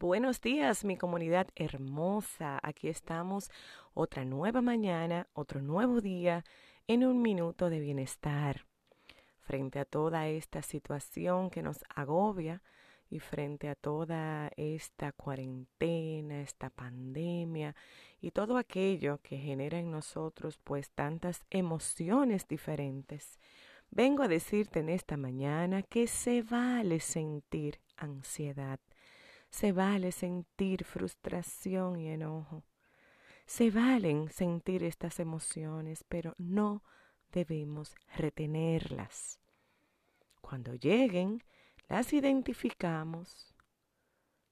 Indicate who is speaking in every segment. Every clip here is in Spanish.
Speaker 1: Buenos días, mi comunidad hermosa. Aquí estamos otra nueva mañana, otro nuevo día en un minuto de bienestar. Frente a toda esta situación que nos agobia y frente a toda esta cuarentena, esta pandemia y todo aquello que genera en nosotros pues tantas emociones diferentes, vengo a decirte en esta mañana que se vale sentir ansiedad se vale sentir frustración y enojo. Se valen sentir estas emociones, pero no debemos retenerlas. Cuando lleguen, las identificamos,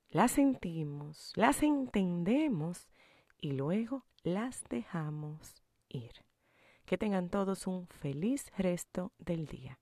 Speaker 1: las sentimos, las entendemos y luego las dejamos ir. Que tengan todos un feliz resto del día.